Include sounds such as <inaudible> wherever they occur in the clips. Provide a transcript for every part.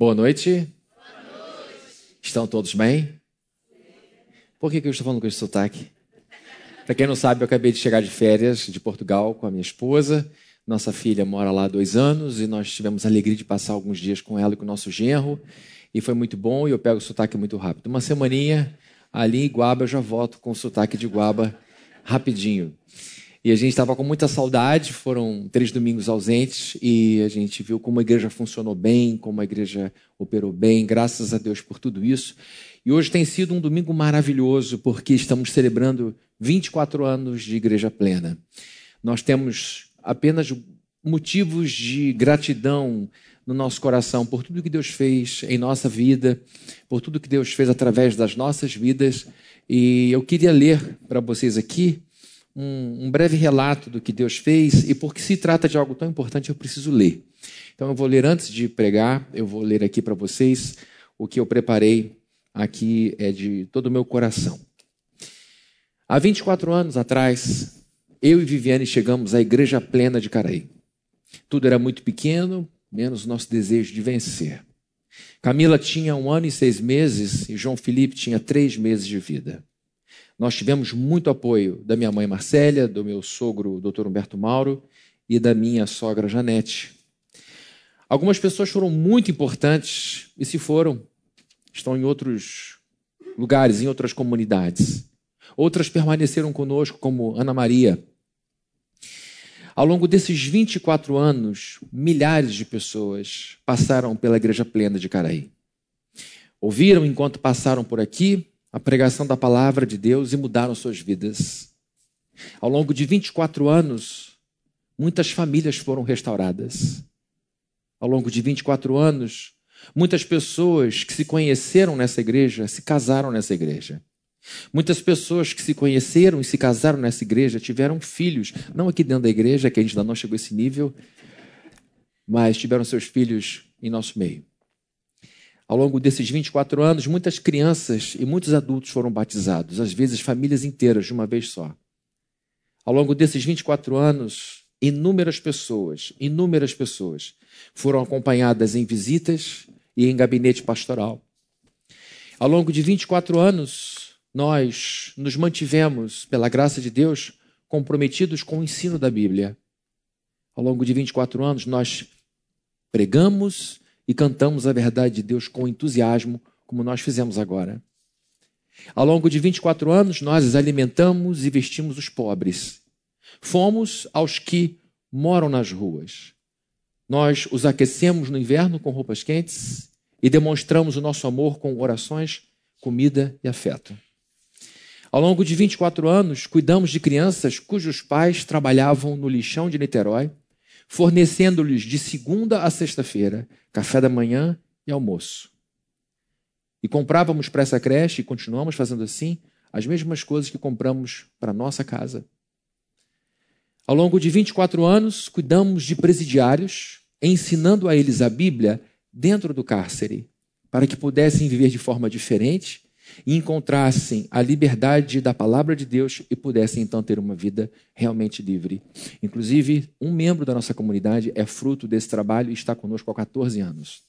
Boa noite. Boa noite. Estão todos bem? Por que, que eu estou falando com esse sotaque? Para quem não sabe, eu acabei de chegar de férias de Portugal com a minha esposa. Nossa filha mora lá há dois anos e nós tivemos a alegria de passar alguns dias com ela e com o nosso genro. E foi muito bom e eu pego o sotaque muito rápido. Uma semaninha ali em Guaba eu já volto com o sotaque de Guaba rapidinho. E a gente estava com muita saudade, foram três domingos ausentes e a gente viu como a igreja funcionou bem, como a igreja operou bem, graças a Deus por tudo isso. E hoje tem sido um domingo maravilhoso porque estamos celebrando 24 anos de igreja plena. Nós temos apenas motivos de gratidão no nosso coração por tudo que Deus fez em nossa vida, por tudo que Deus fez através das nossas vidas. E eu queria ler para vocês aqui um, um, breve relato do que Deus fez e porque se trata de algo tão importante, eu preciso ler. Então eu vou ler antes de pregar, eu vou ler aqui para vocês o que eu preparei aqui é de todo o meu coração. Há 24 anos atrás, eu e Viviane chegamos à Igreja Plena de Caraí. Tudo era muito pequeno, menos nosso desejo de vencer. Camila tinha um ano e seis meses e João Felipe tinha três meses de vida. Nós tivemos muito apoio da minha mãe Marcélia, do meu sogro Dr. Humberto Mauro e da minha sogra Janete. Algumas pessoas foram muito importantes e se foram, estão em outros lugares, em outras comunidades. Outras permaneceram conosco, como Ana Maria. Ao longo desses 24 anos, milhares de pessoas passaram pela Igreja Plena de Caraí. Ouviram enquanto passaram por aqui a pregação da palavra de Deus e mudaram suas vidas. Ao longo de 24 anos, muitas famílias foram restauradas. Ao longo de 24 anos, muitas pessoas que se conheceram nessa igreja se casaram nessa igreja. Muitas pessoas que se conheceram e se casaram nessa igreja tiveram filhos, não aqui dentro da igreja, que a gente ainda não chegou a esse nível, mas tiveram seus filhos em nosso meio. Ao longo desses 24 anos, muitas crianças e muitos adultos foram batizados, às vezes famílias inteiras de uma vez só. Ao longo desses 24 anos, inúmeras pessoas, inúmeras pessoas foram acompanhadas em visitas e em gabinete pastoral. Ao longo de 24 anos, nós nos mantivemos, pela graça de Deus, comprometidos com o ensino da Bíblia. Ao longo de 24 anos, nós pregamos e cantamos a verdade de Deus com entusiasmo, como nós fizemos agora. Ao longo de 24 anos, nós alimentamos e vestimos os pobres. Fomos aos que moram nas ruas. Nós os aquecemos no inverno com roupas quentes e demonstramos o nosso amor com orações, comida e afeto. Ao longo de 24 anos, cuidamos de crianças cujos pais trabalhavam no lixão de Niterói fornecendo-lhes de segunda a sexta-feira café da manhã e almoço. E comprávamos para essa creche, e continuamos fazendo assim, as mesmas coisas que compramos para nossa casa. Ao longo de 24 anos, cuidamos de presidiários, ensinando a eles a Bíblia dentro do cárcere, para que pudessem viver de forma diferente e encontrassem a liberdade da palavra de Deus e pudessem então ter uma vida realmente livre. Inclusive, um membro da nossa comunidade é fruto desse trabalho e está conosco há 14 anos.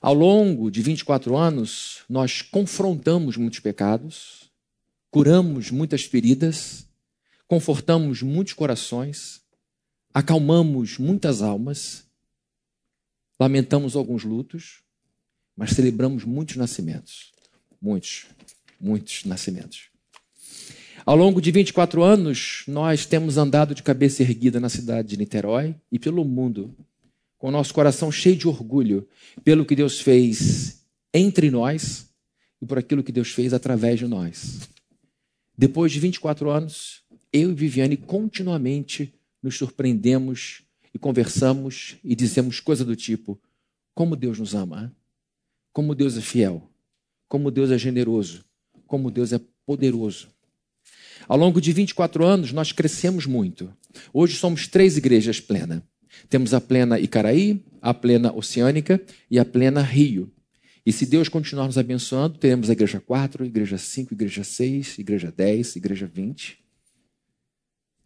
Ao longo de 24 anos, nós confrontamos muitos pecados, curamos muitas feridas, confortamos muitos corações, acalmamos muitas almas, lamentamos alguns lutos, mas celebramos muitos nascimentos. Muitos, muitos nascimentos. Ao longo de 24 anos, nós temos andado de cabeça erguida na cidade de Niterói e pelo mundo, com nosso coração cheio de orgulho pelo que Deus fez entre nós e por aquilo que Deus fez através de nós. Depois de 24 anos, eu e Viviane continuamente nos surpreendemos e conversamos e dizemos coisa do tipo: como Deus nos ama, como Deus é fiel, como Deus é generoso, como Deus é poderoso. Ao longo de 24 anos, nós crescemos muito. Hoje somos três igrejas plenas. Temos a plena Icaraí, a plena Oceânica e a plena Rio. E se Deus continuar nos abençoando, teremos a igreja 4, igreja 5, igreja 6, igreja 10, igreja 20.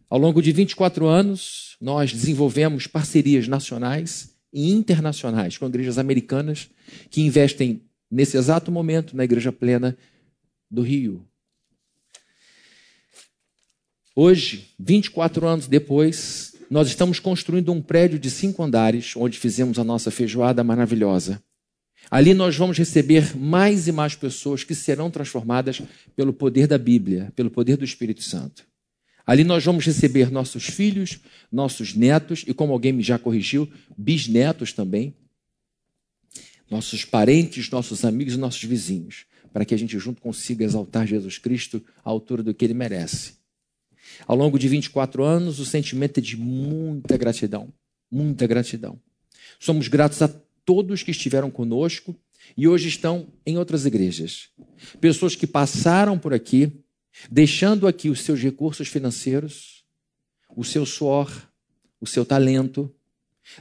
Ao longo de 24 anos, nós desenvolvemos parcerias nacionais e internacionais, com igrejas americanas que investem nesse exato momento na igreja plena do Rio. Hoje, 24 anos depois, nós estamos construindo um prédio de cinco andares, onde fizemos a nossa feijoada maravilhosa. Ali nós vamos receber mais e mais pessoas que serão transformadas pelo poder da Bíblia, pelo poder do Espírito Santo. Ali nós vamos receber nossos filhos, nossos netos e, como alguém me já corrigiu, bisnetos também, nossos parentes, nossos amigos e nossos vizinhos, para que a gente junto consiga exaltar Jesus Cristo à altura do que ele merece. Ao longo de 24 anos, o sentimento é de muita gratidão, muita gratidão. Somos gratos a todos que estiveram conosco e hoje estão em outras igrejas. Pessoas que passaram por aqui, deixando aqui os seus recursos financeiros, o seu suor, o seu talento,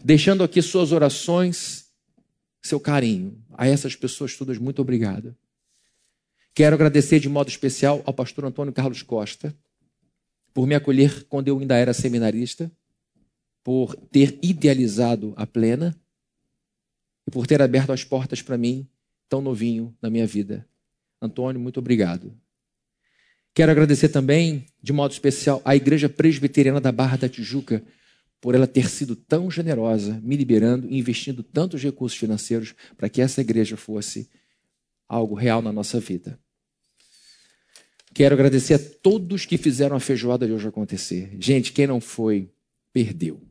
deixando aqui suas orações, seu carinho. A essas pessoas todas, muito obrigado. Quero agradecer de modo especial ao pastor Antônio Carlos Costa por me acolher quando eu ainda era seminarista, por ter idealizado a plena e por ter aberto as portas para mim, tão novinho na minha vida. Antônio, muito obrigado. Quero agradecer também, de modo especial, à Igreja Presbiteriana da Barra da Tijuca, por ela ter sido tão generosa, me liberando e investindo tantos recursos financeiros para que essa igreja fosse algo real na nossa vida. Quero agradecer a todos que fizeram a feijoada de hoje acontecer. Gente, quem não foi, perdeu.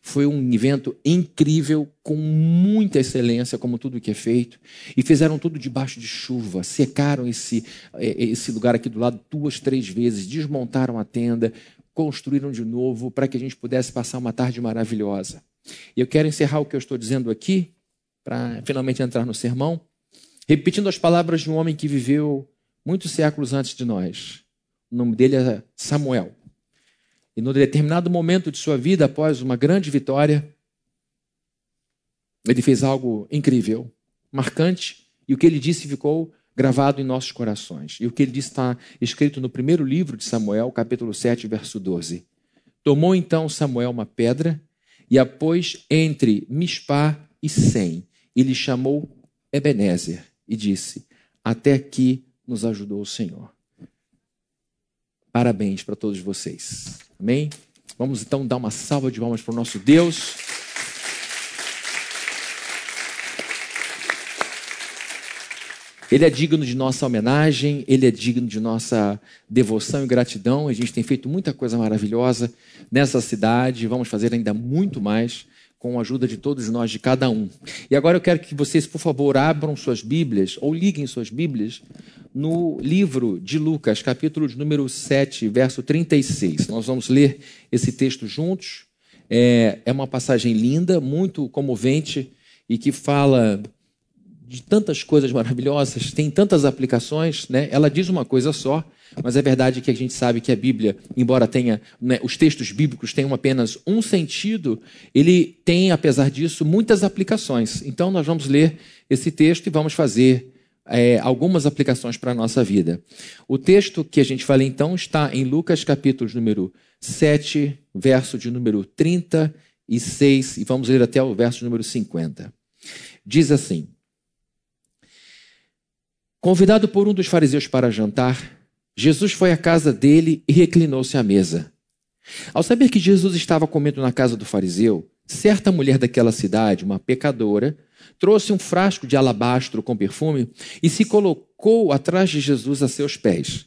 Foi um evento incrível, com muita excelência, como tudo que é feito. E fizeram tudo debaixo de chuva. Secaram esse, é, esse lugar aqui do lado duas, três vezes. Desmontaram a tenda. Construíram de novo para que a gente pudesse passar uma tarde maravilhosa. E eu quero encerrar o que eu estou dizendo aqui, para finalmente entrar no sermão, repetindo as palavras de um homem que viveu muitos séculos antes de nós. O nome dele é Samuel. E no determinado momento de sua vida, após uma grande vitória, ele fez algo incrível, marcante, e o que ele disse ficou gravado em nossos corações. E o que ele disse está escrito no primeiro livro de Samuel, capítulo 7, verso 12. Tomou então Samuel uma pedra e a pôs entre Mispá e Sem, e lhe chamou Ebenezer, e disse: Até aqui nos ajudou o Senhor. Parabéns para todos vocês. Amém? Vamos então dar uma salva de palmas para o nosso Deus. Ele é digno de nossa homenagem, ele é digno de nossa devoção e gratidão. A gente tem feito muita coisa maravilhosa nessa cidade, vamos fazer ainda muito mais com a ajuda de todos nós, de cada um. E agora eu quero que vocês, por favor, abram suas Bíblias ou liguem suas Bíblias no livro de Lucas, capítulo de número 7, verso 36. Nós vamos ler esse texto juntos. É, é uma passagem linda, muito comovente e que fala de tantas coisas maravilhosas, tem tantas aplicações, né? Ela diz uma coisa só, mas é verdade que a gente sabe que a Bíblia, embora tenha né, os textos bíblicos tenham apenas um sentido, ele tem, apesar disso, muitas aplicações. Então nós vamos ler esse texto e vamos fazer é, algumas aplicações para a nossa vida. O texto que a gente fala então está em Lucas capítulo número 7, verso de número 36, e vamos ler até o verso número 50. Diz assim: Convidado por um dos fariseus para jantar, Jesus foi à casa dele e reclinou-se à mesa. Ao saber que Jesus estava comendo na casa do fariseu, certa mulher daquela cidade, uma pecadora, trouxe um frasco de alabastro com perfume e se colocou atrás de Jesus a seus pés.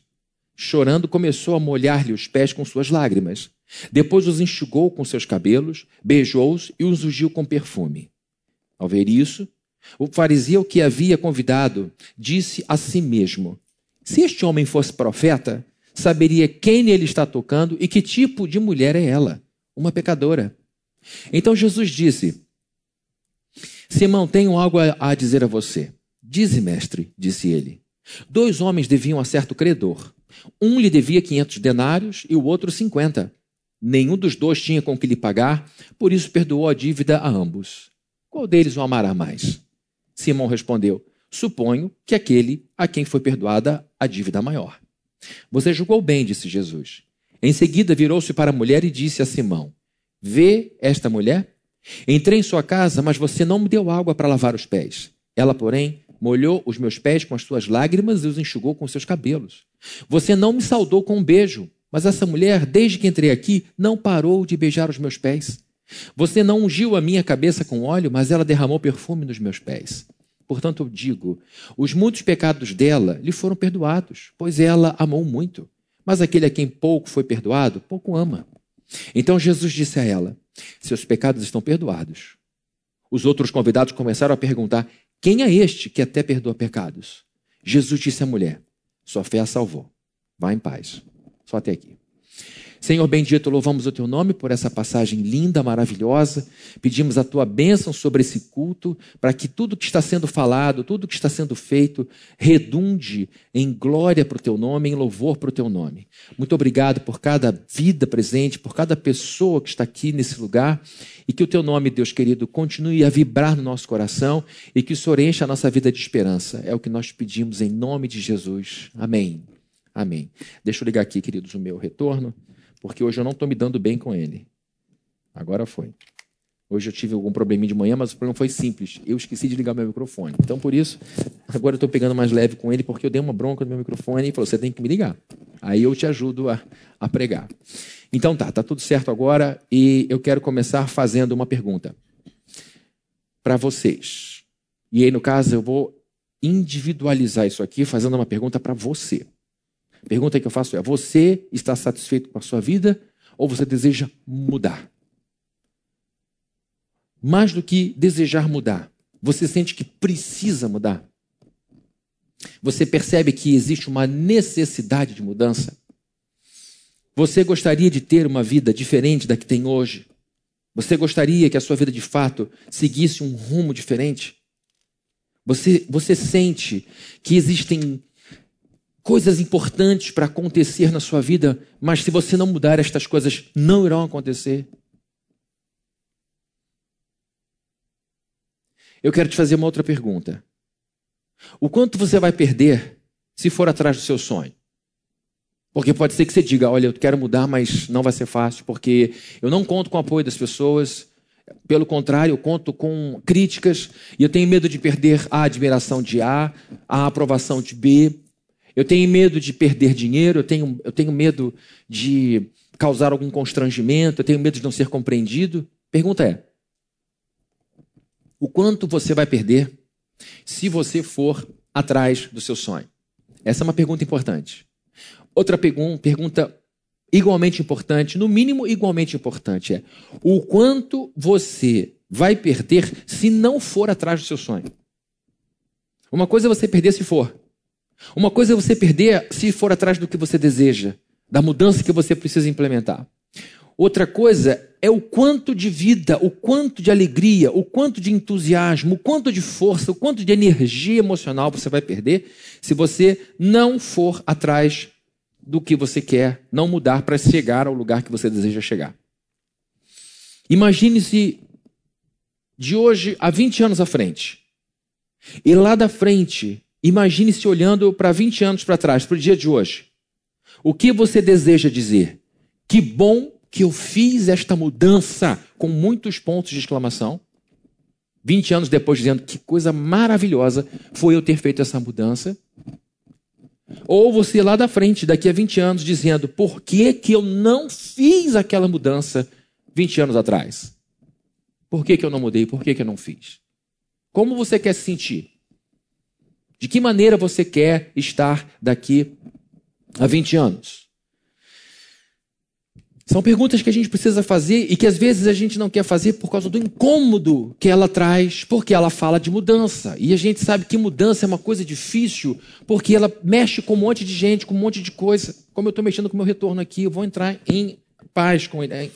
Chorando, começou a molhar-lhe os pés com suas lágrimas. Depois os enxugou com seus cabelos, beijou-os e os ungiu com perfume. Ao ver isso, o fariseu que havia convidado disse a si mesmo: Se este homem fosse profeta, saberia quem nele está tocando e que tipo de mulher é ela, uma pecadora. Então Jesus disse: Simão, tenho algo a dizer a você. Dize, mestre, disse ele. Dois homens deviam a certo credor. Um lhe devia quinhentos denários e o outro cinquenta. Nenhum dos dois tinha com que lhe pagar, por isso perdoou a dívida a ambos. Qual deles o amará mais? Simão respondeu: Suponho que aquele a quem foi perdoada a dívida maior. Você julgou bem, disse Jesus. Em seguida virou-se para a mulher e disse a Simão: Vê esta mulher? Entrei em sua casa, mas você não me deu água para lavar os pés. Ela, porém, molhou os meus pés com as suas lágrimas e os enxugou com seus cabelos. Você não me saudou com um beijo, mas essa mulher, desde que entrei aqui, não parou de beijar os meus pés. Você não ungiu a minha cabeça com óleo, mas ela derramou perfume nos meus pés. Portanto, eu digo: os muitos pecados dela lhe foram perdoados, pois ela amou muito. Mas aquele a quem pouco foi perdoado, pouco ama. Então Jesus disse a ela: Seus pecados estão perdoados. Os outros convidados começaram a perguntar: Quem é este que até perdoa pecados? Jesus disse à mulher: Sua fé a salvou. Vá em paz. Só até aqui. Senhor bendito, louvamos o teu nome por essa passagem linda, maravilhosa. Pedimos a tua bênção sobre esse culto, para que tudo que está sendo falado, tudo que está sendo feito, redunde em glória para o teu nome, em louvor para o teu nome. Muito obrigado por cada vida presente, por cada pessoa que está aqui nesse lugar, e que o teu nome, Deus querido, continue a vibrar no nosso coração e que o Senhor encha a nossa vida de esperança. É o que nós pedimos em nome de Jesus. Amém. Amém. Deixa eu ligar aqui, queridos, o meu retorno porque hoje eu não estou me dando bem com ele. Agora foi. Hoje eu tive algum probleminha de manhã, mas o problema foi simples. Eu esqueci de ligar meu microfone. Então, por isso, agora eu estou pegando mais leve com ele, porque eu dei uma bronca no meu microfone e falou: você tem que me ligar. Aí eu te ajudo a, a pregar. Então tá, tá tudo certo agora e eu quero começar fazendo uma pergunta para vocês. E aí, no caso, eu vou individualizar isso aqui, fazendo uma pergunta para você. Pergunta que eu faço é: você está satisfeito com a sua vida ou você deseja mudar? Mais do que desejar mudar, você sente que precisa mudar? Você percebe que existe uma necessidade de mudança? Você gostaria de ter uma vida diferente da que tem hoje? Você gostaria que a sua vida de fato seguisse um rumo diferente? Você, você sente que existem coisas importantes para acontecer na sua vida, mas se você não mudar, estas coisas não irão acontecer. Eu quero te fazer uma outra pergunta. O quanto você vai perder se for atrás do seu sonho? Porque pode ser que você diga: olha, eu quero mudar, mas não vai ser fácil, porque eu não conto com o apoio das pessoas. Pelo contrário, eu conto com críticas e eu tenho medo de perder a admiração de A, a aprovação de B. Eu tenho medo de perder dinheiro, eu tenho, eu tenho medo de causar algum constrangimento, eu tenho medo de não ser compreendido. Pergunta é: o quanto você vai perder se você for atrás do seu sonho? Essa é uma pergunta importante. Outra pergunta igualmente importante, no mínimo igualmente importante, é: o quanto você vai perder se não for atrás do seu sonho? Uma coisa é você perder se for. Uma coisa é você perder se for atrás do que você deseja, da mudança que você precisa implementar. Outra coisa é o quanto de vida, o quanto de alegria, o quanto de entusiasmo, o quanto de força, o quanto de energia emocional você vai perder se você não for atrás do que você quer, não mudar para chegar ao lugar que você deseja chegar. Imagine-se de hoje a 20 anos à frente. E lá da frente Imagine-se olhando para 20 anos para trás, para o dia de hoje. O que você deseja dizer? Que bom que eu fiz esta mudança com muitos pontos de exclamação. 20 anos depois, dizendo que coisa maravilhosa foi eu ter feito essa mudança. Ou você lá da frente, daqui a 20 anos, dizendo por que, que eu não fiz aquela mudança 20 anos atrás? Por que, que eu não mudei? Por que, que eu não fiz? Como você quer se sentir? De que maneira você quer estar daqui a 20 anos? São perguntas que a gente precisa fazer e que às vezes a gente não quer fazer por causa do incômodo que ela traz, porque ela fala de mudança. E a gente sabe que mudança é uma coisa difícil, porque ela mexe com um monte de gente, com um monte de coisa. Como eu estou mexendo com o meu retorno aqui, eu vou entrar em paz com ele.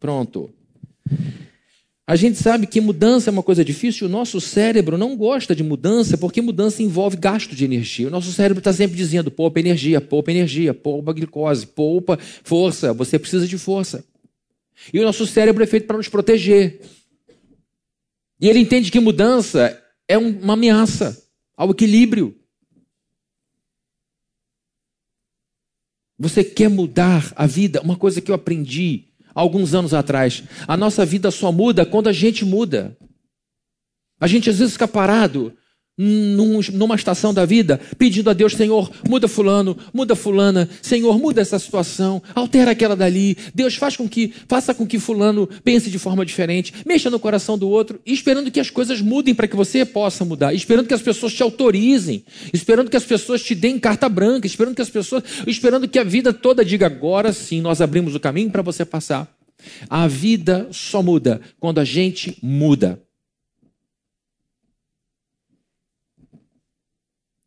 Pronto. A gente sabe que mudança é uma coisa difícil, o nosso cérebro não gosta de mudança porque mudança envolve gasto de energia. O nosso cérebro está sempre dizendo: poupa energia, poupa energia, poupa glicose, poupa força, você precisa de força. E o nosso cérebro é feito para nos proteger. E ele entende que mudança é uma ameaça ao equilíbrio. Você quer mudar a vida? Uma coisa que eu aprendi alguns anos atrás. A nossa vida só muda quando a gente muda. A gente às vezes fica parado num, numa estação da vida, pedindo a Deus, Senhor, muda fulano, muda fulana, Senhor, muda essa situação, altera aquela dali. Deus faz com que, faça com que fulano pense de forma diferente, mexa no coração do outro, esperando que as coisas mudem para que você possa mudar, esperando que as pessoas te autorizem, esperando que as pessoas te deem carta branca, esperando que as pessoas, esperando que a vida toda diga agora sim, nós abrimos o caminho para você passar. A vida só muda quando a gente muda.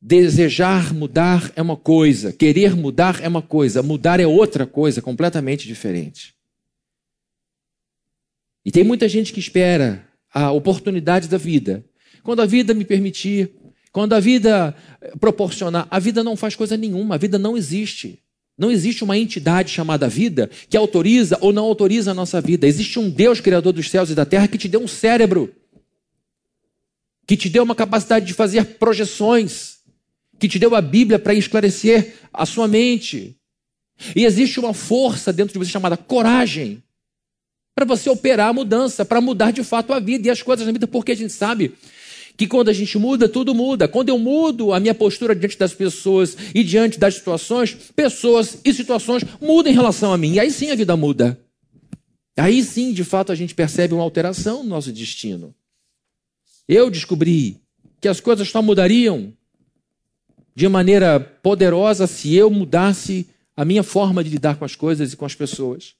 Desejar mudar é uma coisa, querer mudar é uma coisa, mudar é outra coisa completamente diferente. E tem muita gente que espera a oportunidade da vida. Quando a vida me permitir, quando a vida proporcionar, a vida não faz coisa nenhuma, a vida não existe. Não existe uma entidade chamada vida que autoriza ou não autoriza a nossa vida. Existe um Deus, Criador dos céus e da terra, que te deu um cérebro, que te deu uma capacidade de fazer projeções, que te deu a Bíblia para esclarecer a sua mente. E existe uma força dentro de você chamada coragem para você operar a mudança, para mudar de fato a vida e as coisas na vida, porque a gente sabe que quando a gente muda, tudo muda. Quando eu mudo a minha postura diante das pessoas e diante das situações, pessoas e situações mudam em relação a mim. E aí sim a vida muda. Aí sim, de fato, a gente percebe uma alteração no nosso destino. Eu descobri que as coisas só mudariam de maneira poderosa se eu mudasse a minha forma de lidar com as coisas e com as pessoas.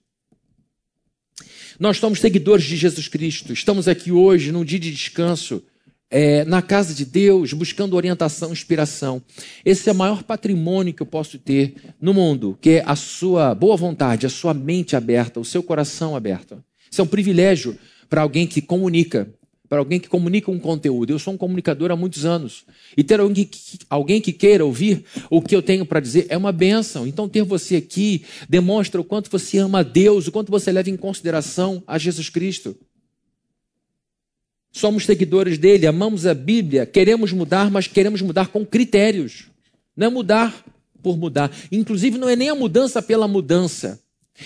Nós somos seguidores de Jesus Cristo, estamos aqui hoje num dia de descanso, é, na casa de Deus, buscando orientação, inspiração. Esse é o maior patrimônio que eu posso ter no mundo, que é a sua boa vontade, a sua mente aberta, o seu coração aberto. Isso é um privilégio para alguém que comunica, para alguém que comunica um conteúdo. Eu sou um comunicador há muitos anos. E ter alguém que, alguém que queira ouvir o que eu tenho para dizer é uma benção. Então, ter você aqui demonstra o quanto você ama a Deus, o quanto você leva em consideração a Jesus Cristo. Somos seguidores dele, amamos a Bíblia, queremos mudar, mas queremos mudar com critérios. Não é mudar por mudar. Inclusive, não é nem a mudança pela mudança.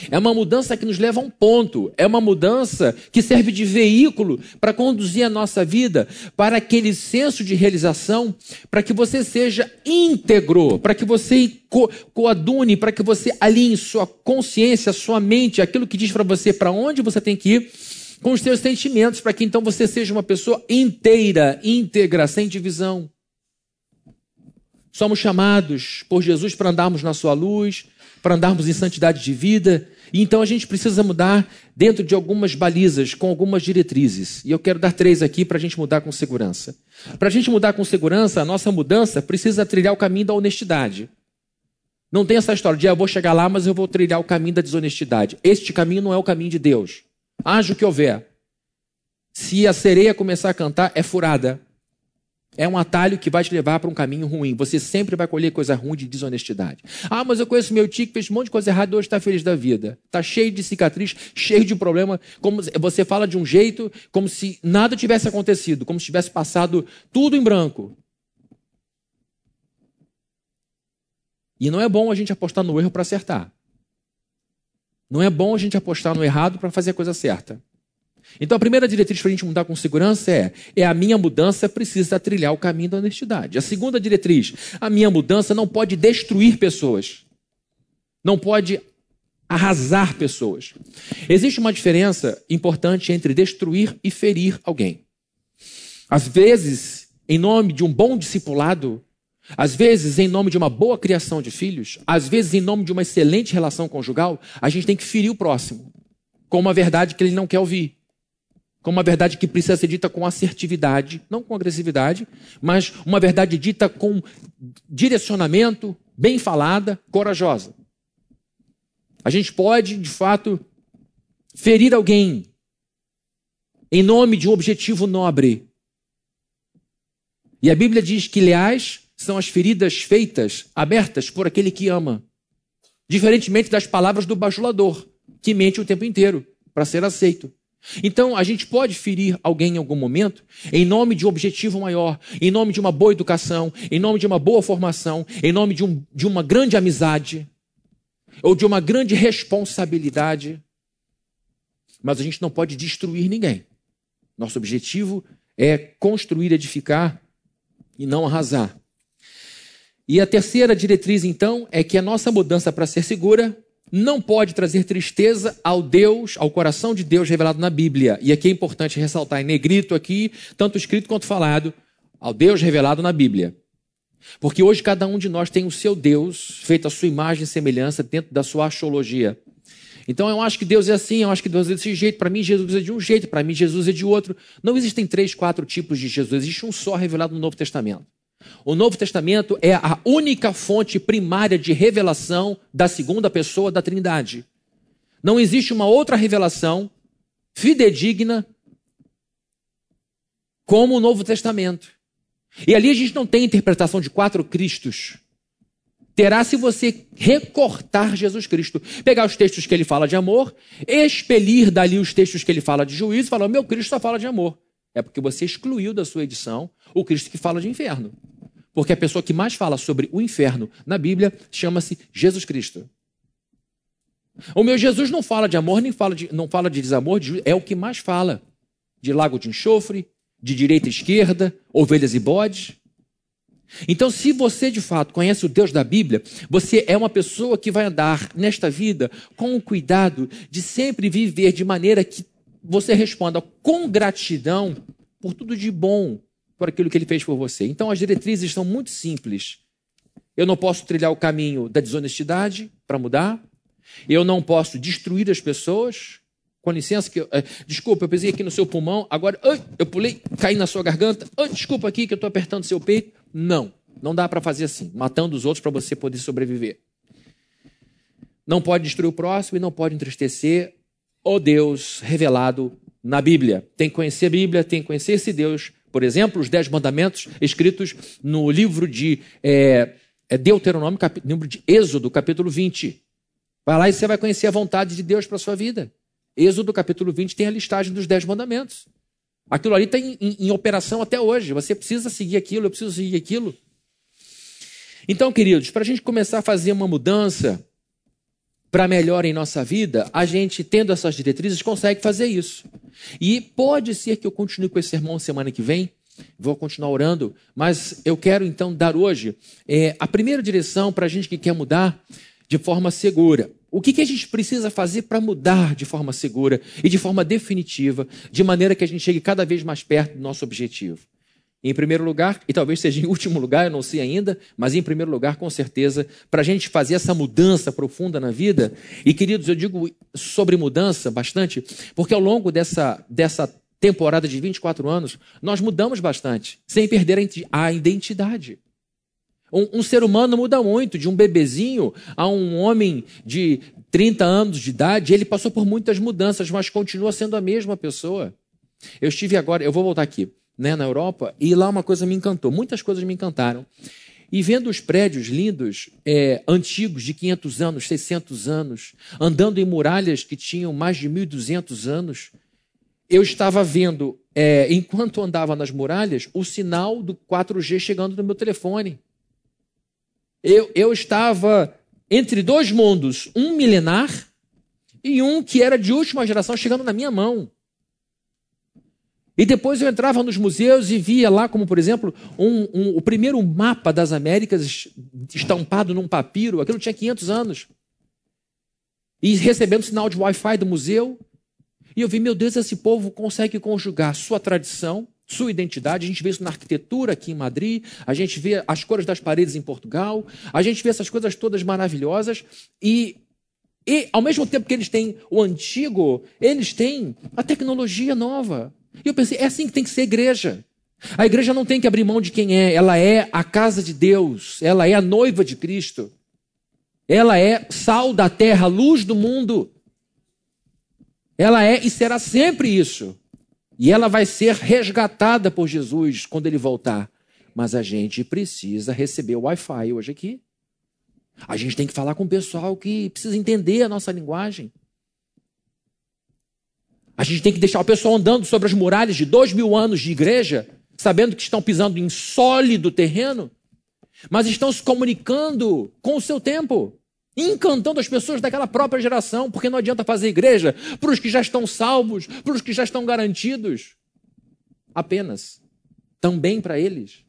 É uma mudança que nos leva a um ponto, é uma mudança que serve de veículo para conduzir a nossa vida para aquele senso de realização, para que você seja íntegro, para que você co coadune, para que você alinhe sua consciência, sua mente, aquilo que diz para você para onde você tem que ir, com os seus sentimentos, para que então você seja uma pessoa inteira, íntegra, sem divisão. Somos chamados por Jesus para andarmos na sua luz, para andarmos em santidade de vida. E então a gente precisa mudar dentro de algumas balizas, com algumas diretrizes. E eu quero dar três aqui para a gente mudar com segurança. Para a gente mudar com segurança, a nossa mudança precisa trilhar o caminho da honestidade. Não tem essa história de ah, eu vou chegar lá, mas eu vou trilhar o caminho da desonestidade. Este caminho não é o caminho de Deus. Haja o que houver. Se a sereia começar a cantar, é furada. É um atalho que vai te levar para um caminho ruim. Você sempre vai colher coisa ruim de desonestidade. Ah, mas eu conheço meu tio que fez um monte de coisa errada e hoje está feliz da vida. Está cheio de cicatriz, cheio de problema. Como você fala de um jeito como se nada tivesse acontecido, como se tivesse passado tudo em branco. E não é bom a gente apostar no erro para acertar. Não é bom a gente apostar no errado para fazer a coisa certa. Então a primeira diretriz para a gente mudar com segurança é: é a minha mudança precisa trilhar o caminho da honestidade. A segunda diretriz: a minha mudança não pode destruir pessoas, não pode arrasar pessoas. Existe uma diferença importante entre destruir e ferir alguém. Às vezes, em nome de um bom discipulado, às vezes, em nome de uma boa criação de filhos, às vezes, em nome de uma excelente relação conjugal, a gente tem que ferir o próximo com uma verdade que ele não quer ouvir com uma verdade que precisa ser dita com assertividade, não com agressividade, mas uma verdade dita com direcionamento, bem falada, corajosa. A gente pode, de fato, ferir alguém em nome de um objetivo nobre. E a Bíblia diz que leais são as feridas feitas, abertas por aquele que ama. Diferentemente das palavras do bajulador, que mente o tempo inteiro para ser aceito. Então, a gente pode ferir alguém em algum momento em nome de um objetivo maior, em nome de uma boa educação, em nome de uma boa formação, em nome de, um, de uma grande amizade ou de uma grande responsabilidade. mas a gente não pode destruir ninguém. Nosso objetivo é construir, edificar e não arrasar. E a terceira diretriz, então, é que a nossa mudança para ser segura não pode trazer tristeza ao Deus, ao coração de Deus revelado na Bíblia. E aqui é importante ressaltar em negrito aqui, tanto escrito quanto falado, ao Deus revelado na Bíblia. Porque hoje cada um de nós tem o seu Deus, feito a sua imagem e semelhança dentro da sua astrologia. Então eu acho que Deus é assim, eu acho que Deus é desse jeito, para mim Jesus é de um jeito, para mim Jesus é de outro. Não existem três, quatro tipos de Jesus, existe um só revelado no Novo Testamento. O Novo Testamento é a única fonte primária de revelação da segunda pessoa da Trindade. Não existe uma outra revelação fidedigna como o Novo Testamento. E ali a gente não tem interpretação de quatro Cristos terá se você recortar Jesus Cristo. Pegar os textos que ele fala de amor, expelir dali os textos que ele fala de juízo e falar: meu Cristo só fala de amor. É porque você excluiu da sua edição o Cristo que fala de inferno. Porque a pessoa que mais fala sobre o inferno na Bíblia chama-se Jesus Cristo. O meu Jesus não fala de amor, nem fala de, não fala de desamor, de, é o que mais fala. De lago de enxofre, de direita e esquerda, ovelhas e bodes. Então, se você de fato conhece o Deus da Bíblia, você é uma pessoa que vai andar nesta vida com o cuidado de sempre viver de maneira que você responda com gratidão por tudo de bom, por aquilo que ele fez por você. Então, as diretrizes são muito simples. Eu não posso trilhar o caminho da desonestidade para mudar. Eu não posso destruir as pessoas. Com licença, que eu, é, desculpa, eu pisei aqui no seu pulmão, agora ai, eu pulei, caí na sua garganta. Ai, desculpa aqui que eu estou apertando seu peito. Não, não dá para fazer assim, matando os outros para você poder sobreviver. Não pode destruir o próximo e não pode entristecer o Deus revelado na Bíblia. Tem que conhecer a Bíblia, tem que conhecer esse Deus. Por exemplo, os Dez Mandamentos escritos no livro de é, é Deuteronômio, capítulo, livro de Êxodo, capítulo 20. Vai lá e você vai conhecer a vontade de Deus para a sua vida. Êxodo, capítulo 20, tem a listagem dos Dez Mandamentos. Aquilo ali está em, em, em operação até hoje. Você precisa seguir aquilo, eu preciso seguir aquilo. Então, queridos, para a gente começar a fazer uma mudança para melhor em nossa vida, a gente, tendo essas diretrizes, consegue fazer isso. E pode ser que eu continue com esse sermão semana que vem, vou continuar orando, mas eu quero então dar hoje é, a primeira direção para a gente que quer mudar de forma segura. O que, que a gente precisa fazer para mudar de forma segura e de forma definitiva, de maneira que a gente chegue cada vez mais perto do nosso objetivo? Em primeiro lugar, e talvez seja em <laughs> último lugar, eu não sei ainda, mas em primeiro lugar, com certeza, para a gente fazer essa mudança profunda na vida. E queridos, eu digo sobre mudança bastante, porque ao longo dessa, dessa temporada de 24 anos, nós mudamos bastante, sem perder a identidade. Um, um, ser humano muda muito, de um bebezinho a um homem de 30 anos de idade, ele passou por muitas mudanças, mas continua sendo a mesma pessoa. Eu estive agora, eu vou voltar aqui, né, na Europa, e lá uma coisa me encantou, muitas coisas me encantaram. E vendo os prédios lindos, é, antigos, de 500 anos, 600 anos, andando em muralhas que tinham mais de 1.200 anos, eu estava vendo, é, enquanto andava nas muralhas, o sinal do 4G chegando no meu telefone eu, eu estava entre dois mundos, um milenar e um que era de última geração chegando na minha mão. E depois eu entrava nos museus e via lá, como por exemplo, um, um, o primeiro mapa das Américas estampado num papiro, aquilo tinha 500 anos. E recebendo sinal de Wi-Fi do museu. E eu vi, meu Deus, esse povo consegue conjugar sua tradição sua identidade. A gente vê isso na arquitetura aqui em Madrid, a gente vê as cores das paredes em Portugal, a gente vê essas coisas todas maravilhosas e, e ao mesmo tempo que eles têm o antigo, eles têm a tecnologia nova. E eu pensei, é assim que tem que ser igreja. A igreja não tem que abrir mão de quem é, ela é a casa de Deus, ela é a noiva de Cristo. Ela é sal da terra, luz do mundo. Ela é e será sempre isso. E ela vai ser resgatada por Jesus quando ele voltar. Mas a gente precisa receber o Wi-Fi hoje aqui. A gente tem que falar com o pessoal que precisa entender a nossa linguagem. A gente tem que deixar o pessoal andando sobre as muralhas de dois mil anos de igreja, sabendo que estão pisando em sólido terreno, mas estão se comunicando com o seu tempo. encantando as pessoas daquela própria geração, porque não adianta fazer igreja para os que já estão salvos, para os que já estão garantidos. Apenas. Também para eles.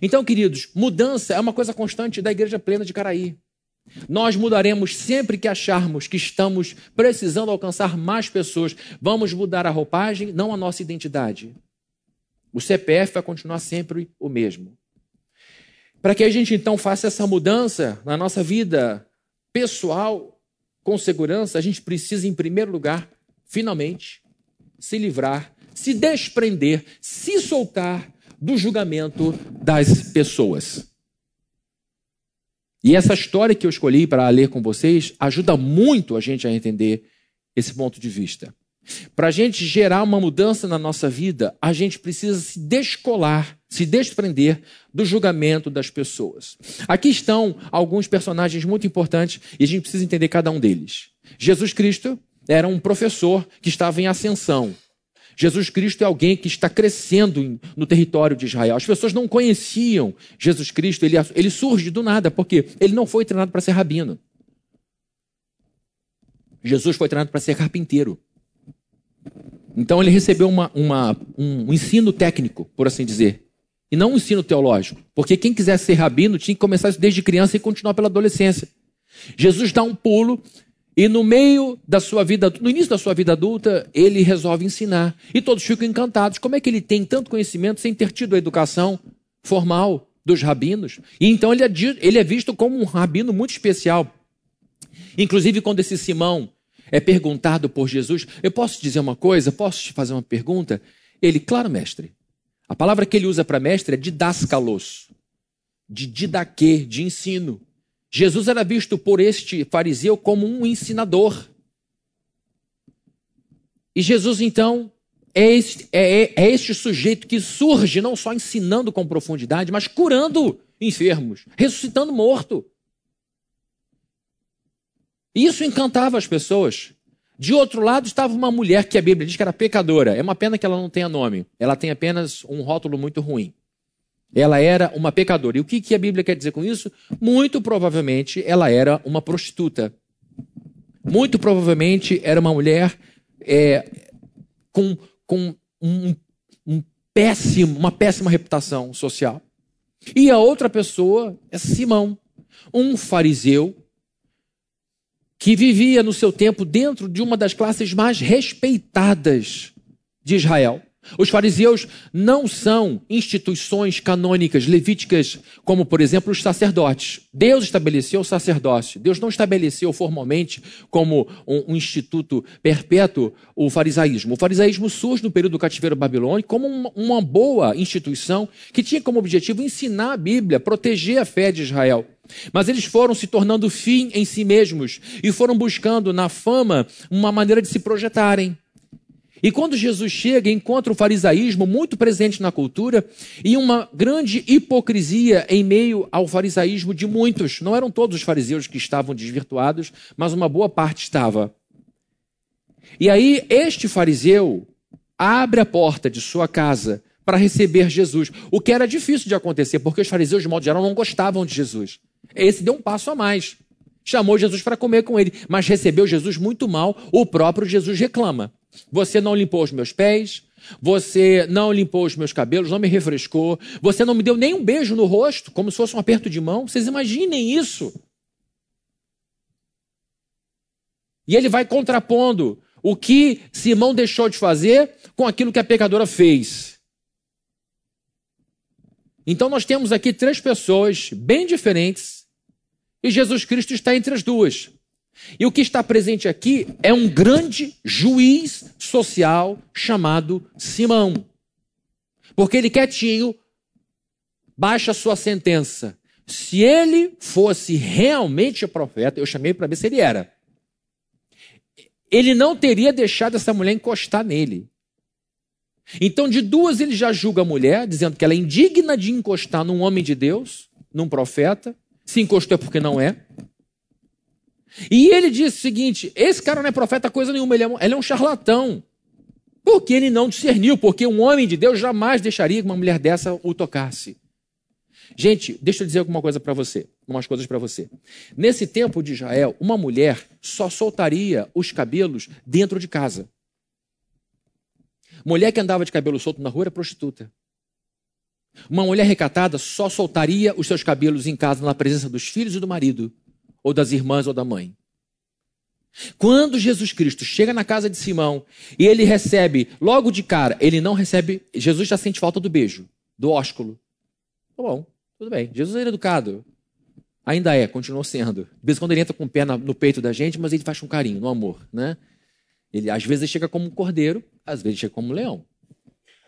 Então, queridos, mudança é uma coisa constante da igreja plena de Caraí. Nós mudaremos sempre que acharmos que estamos precisando alcançar mais pessoas. Vamos mudar a roupagem, não a nossa identidade. O CPF vai continuar sempre o mesmo. Para que a gente então faça essa mudança na nossa vida pessoal com segurança, a gente precisa, em primeiro lugar, finalmente, se livrar, se desprender, se soltar do julgamento das pessoas. E essa história que eu escolhi para ler com vocês ajuda muito a gente a entender esse ponto de vista. Para a gente gerar uma mudança na nossa vida, a gente precisa se descolar, se desprender do julgamento das pessoas. Aqui estão alguns personagens muito importantes e a gente precisa entender cada um deles. Jesus Cristo era um professor que estava em ascensão. Jesus Cristo é alguém que está crescendo no território de Israel. As pessoas não conheciam Jesus Cristo, ele, ele surge do nada, porque ele não foi treinado para ser rabino. Jesus foi treinado para ser carpinteiro. Então ele recebeu uma, uma, um, ensino técnico, por assim dizer, e não um ensino teológico. Porque quem quisesse ser rabino tinha que começar desde criança e continuar pela adolescência. Jesus dá um pulo e no meio da sua vida, no início da sua vida adulta, ele resolve ensinar. E todos ficam encantados. Como é que ele tem tanto conhecimento sem ter tido a educação formal dos rabinos? E então ele é, ele é visto como um rabino muito especial. Inclusive, quando esse Simão é perguntado por Jesus, eu posso te dizer uma coisa? Posso te fazer uma pergunta? Ele, claro, mestre. A palavra que ele usa para mestre é didascalos, de didaquê, de ensino. Jesus era visto por este fariseu como um ensinador. E Jesus, então, é este, é, é, é este sujeito que surge não só ensinando com profundidade, mas curando enfermos, ressuscitando morto. Isso encantava as pessoas. De outro lado estava uma mulher que a Bíblia diz que era pecadora. É uma pena que ela não tenha nome. Ela tem apenas um rótulo muito ruim. Ela era uma pecadora. E o que, que a Bíblia quer dizer com isso? Muito provavelmente ela era uma prostituta. Muito provavelmente era uma mulher é, com, com um, um péssimo, uma péssima reputação social. E a outra pessoa é Simão, um fariseu que vivia no seu tempo dentro de uma das classes mais respeitadas de Israel. Os fariseus não são instituições canônicas levíticas, como, por exemplo, os sacerdotes. Deus estabeleceu o sacerdócio. Deus não estabeleceu formalmente como um, um instituto perpétuo o farisaísmo. O farisaísmo surge no período do cativeiro babilônico como uma, uma boa instituição que tinha como objetivo ensinar a Bíblia, proteger a fé de Israel. Mas eles foram se tornando fim em si mesmos e foram buscando na fama uma maneira de se projetarem. E quando Jesus chega, encontra o farisaísmo muito presente na cultura e uma grande hipocrisia em meio ao farisaísmo de muitos. Não eram todos os fariseus que estavam desvirtuados, mas uma boa parte estava. E aí, este fariseu abre a porta de sua casa para receber Jesus, o que era difícil de acontecer, porque os fariseus, de modo geral, não gostavam de Jesus. Esse deu um passo a mais. Chamou Jesus para comer com ele, mas recebeu Jesus muito mal. O próprio Jesus reclama. Você não limpou os meus pés, você não limpou os meus cabelos, não me refrescou, você não me deu nem um beijo no rosto, como se fosse um aperto de mão. Vocês imaginem isso. E ele vai contrapondo o que Simão deixou de fazer com aquilo que a pecadora fez. Então nós temos aqui três pessoas bem diferentes e Jesus Cristo está entre as duas. E o que está presente aqui é um grande juiz social chamado Simão. Porque ele quietinho baixa sua sentença. Se ele fosse realmente profeta, eu chamei para ver se ele era. Ele não teria deixado essa mulher encostar nele. Então, de duas, ele já julga a mulher, dizendo que ela é indigna de encostar num homem de Deus, num profeta. Se encostou é porque não é. E ele disse o seguinte: esse cara não é profeta coisa nenhuma, ele é um, ele é um charlatão. Porque ele não discerniu, porque um homem de Deus jamais deixaria que uma mulher dessa o tocasse. Gente, deixa eu dizer alguma coisa para você, umas coisas para você. Nesse tempo de Israel, uma mulher só soltaria os cabelos dentro de casa. Mulher que andava de cabelo solto na rua era prostituta. Uma mulher recatada só soltaria os seus cabelos em casa na presença dos filhos e do marido, ou das irmãs ou da mãe. Quando Jesus Cristo chega na casa de Simão e ele recebe, logo de cara, ele não recebe, Jesus já sente falta do beijo, do ósculo. Tá bom, tudo bem. Jesus era educado. Ainda é, continuou sendo. De vez em quando ele entra com o pé no peito da gente, mas ele faz com carinho, no amor, né? Ele, às vezes ele chega como um cordeiro, às vezes chega como um leão.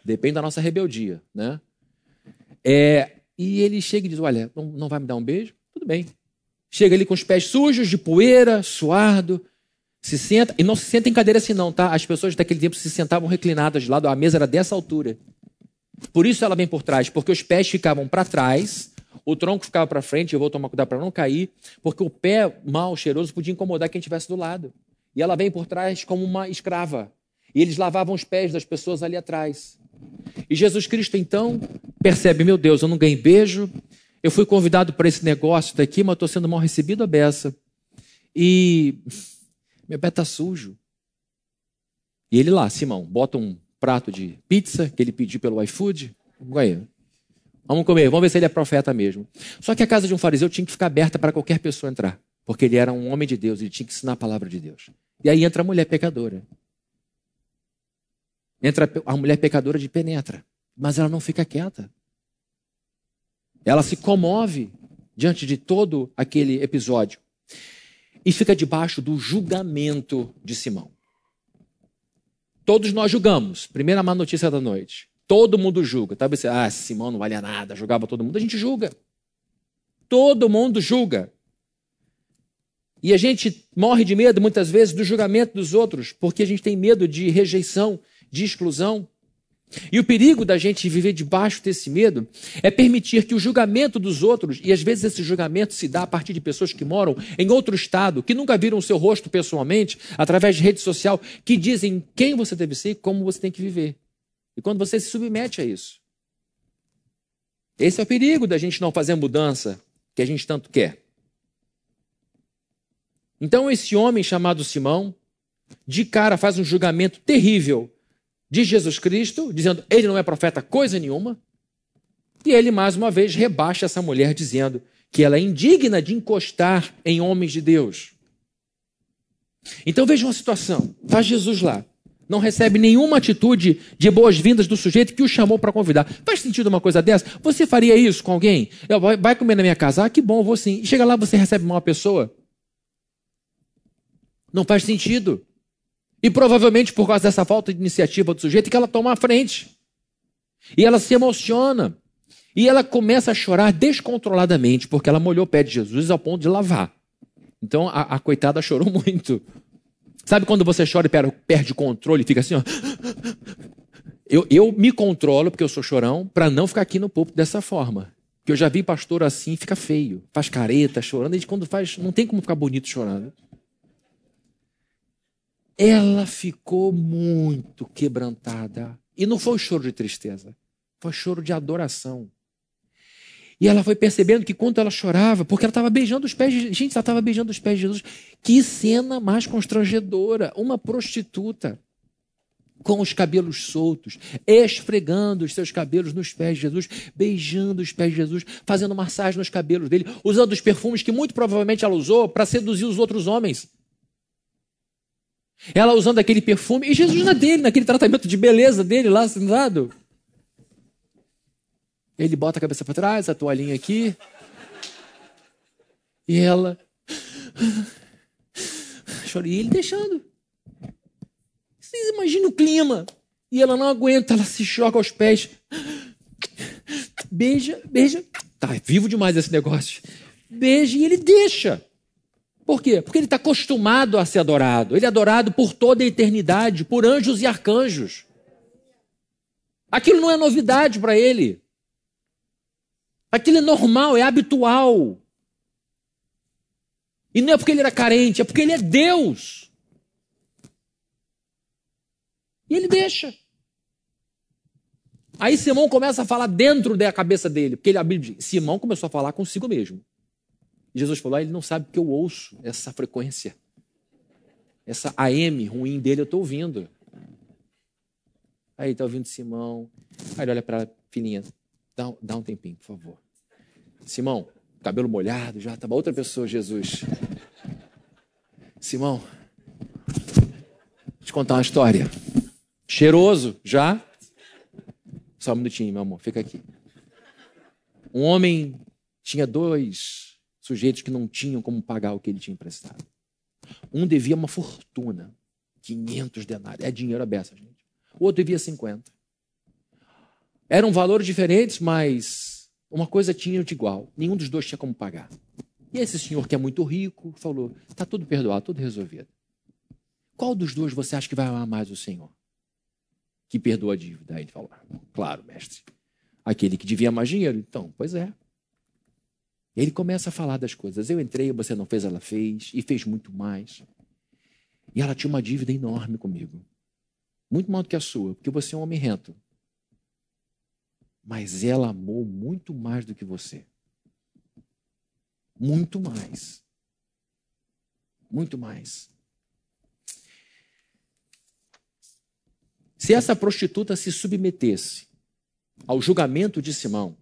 Depende da nossa rebeldia, né? É, e ele chega e diz: Olha, não, não vai me dar um beijo? Tudo bem. Chega ali com os pés sujos, de poeira, suado, se senta, e não se senta em cadeira assim, não, tá? As pessoas daquele tempo se sentavam reclinadas de lado, a mesa era dessa altura. Por isso ela vem por trás, porque os pés ficavam para trás, o tronco ficava para frente, eu vou tomar cuidado para não cair, porque o pé mal, cheiroso, podia incomodar quem estivesse do lado. E ela vem por trás como uma escrava. E eles lavavam os pés das pessoas ali atrás. E Jesus Cristo, então, percebe: meu Deus, eu não ganhei beijo, eu fui convidado para esse negócio daqui, mas estou sendo mal recebido a beça. E meu pé está sujo. E ele lá, Simão, bota um prato de pizza que ele pediu pelo iFood. Vamos comer, vamos ver se ele é profeta mesmo. Só que a casa de um fariseu tinha que ficar aberta para qualquer pessoa entrar, porque ele era um homem de Deus, ele tinha que ensinar a palavra de Deus. E aí entra a mulher pecadora. Entra a mulher pecadora de penetra, mas ela não fica quieta. Ela se comove diante de todo aquele episódio e fica debaixo do julgamento de Simão. Todos nós julgamos. Primeira má notícia da noite. Todo mundo julga. Talvez você, ah, Simão não valia nada, julgava todo mundo. A gente julga. Todo mundo julga. E a gente morre de medo, muitas vezes, do julgamento dos outros, porque a gente tem medo de rejeição, de exclusão. E o perigo da gente viver debaixo desse medo é permitir que o julgamento dos outros, e às vezes esse julgamento se dá a partir de pessoas que moram em outro estado, que nunca viram o seu rosto pessoalmente, através de rede social, que dizem quem você deve ser e como você tem que viver. E quando você se submete a isso. Esse é o perigo da gente não fazer a mudança que a gente tanto quer. Então, esse homem chamado Simão, de cara faz um julgamento terrível de Jesus Cristo, dizendo ele não é profeta coisa nenhuma. E ele, mais uma vez, rebaixa essa mulher, dizendo que ela é indigna de encostar em homens de Deus. Então vejam a situação. Está Jesus lá. Não recebe nenhuma atitude de boas-vindas do sujeito que o chamou para convidar. Faz sentido uma coisa dessa? Você faria isso com alguém? Eu, vai comer na minha casa? Ah, que bom, vou sim. Chega lá, você recebe uma pessoa? Não faz sentido. E provavelmente por causa dessa falta de iniciativa do sujeito que ela toma a frente. E ela se emociona. E ela começa a chorar descontroladamente, porque ela molhou o pé de Jesus ao ponto de lavar. Então a, a coitada chorou muito. Sabe quando você chora e perde controle e fica assim, ó? Eu, eu me controlo, porque eu sou chorão, para não ficar aqui no púlpito dessa forma. Que eu já vi pastor assim, fica feio. Faz careta, chorando. E quando faz, não tem como ficar bonito chorando. Ela ficou muito quebrantada. E não foi choro de tristeza, foi choro de adoração. E ela foi percebendo que quando ela chorava, porque ela estava beijando os pés de Gente, ela estava beijando os pés de Jesus. Que cena mais constrangedora! Uma prostituta com os cabelos soltos, esfregando os seus cabelos nos pés de Jesus, beijando os pés de Jesus, fazendo massagem nos cabelos dele, usando os perfumes que muito provavelmente ela usou para seduzir os outros homens. Ela usando aquele perfume e Jesus na dele, naquele tratamento de beleza dele lá sentado. Ele bota a cabeça para trás, a toalhinha aqui. E ela. Chora. E ele deixando. Vocês imaginam o clima. E ela não aguenta, ela se choca aos pés. Beija, beija. Tá vivo demais esse negócio. Beija e ele deixa. Por quê? Porque ele está acostumado a ser adorado. Ele é adorado por toda a eternidade, por anjos e arcanjos. Aquilo não é novidade para ele. Aquilo é normal, é habitual. E não é porque ele era carente, é porque ele é Deus. E ele deixa. Aí Simão começa a falar dentro da cabeça dele, porque ele, Simão começou a falar consigo mesmo. Jesus falou: ah, ele não sabe que eu ouço essa frequência. Essa AM ruim dele eu estou ouvindo. Aí está ouvindo Simão. Aí ele olha para a filhinha: dá, dá um tempinho, por favor. Simão, cabelo molhado, já estava outra pessoa, Jesus. Simão, te contar uma história. Cheiroso, já? Só um minutinho, meu amor, fica aqui. Um homem tinha dois sujeitos que não tinham como pagar o que ele tinha emprestado. Um devia uma fortuna, 500 denários. É dinheiro aberto, gente. O outro devia 50. Eram valores diferentes, mas uma coisa tinha de igual. Nenhum dos dois tinha como pagar. E esse senhor que é muito rico falou: está tudo perdoado, tudo resolvido. Qual dos dois você acha que vai amar mais o Senhor? Que perdoa a dívida. Aí ele falou: Claro, mestre. Aquele que devia mais dinheiro. Então, pois é. Ele começa a falar das coisas. Eu entrei, você não fez, ela fez, e fez muito mais. E ela tinha uma dívida enorme comigo. Muito maior do que a sua, porque você é um homem rento. Mas ela amou muito mais do que você. Muito mais. Muito mais. Se essa prostituta se submetesse ao julgamento de Simão,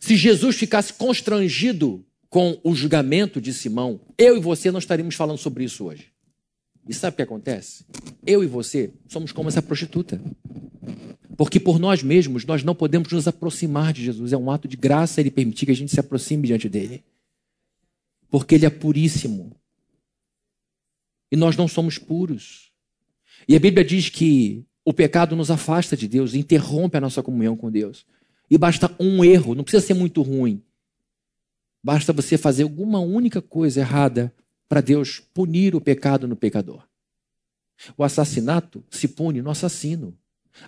se Jesus ficasse constrangido com o julgamento de Simão, eu e você não estaríamos falando sobre isso hoje. E sabe o que acontece? Eu e você somos como essa prostituta. Porque por nós mesmos nós não podemos nos aproximar de Jesus. É um ato de graça ele permitir que a gente se aproxime diante dele. Porque ele é puríssimo. E nós não somos puros. E a Bíblia diz que o pecado nos afasta de Deus, interrompe a nossa comunhão com Deus. E basta um erro, não precisa ser muito ruim. Basta você fazer alguma única coisa errada para Deus punir o pecado no pecador. O assassinato se pune no assassino.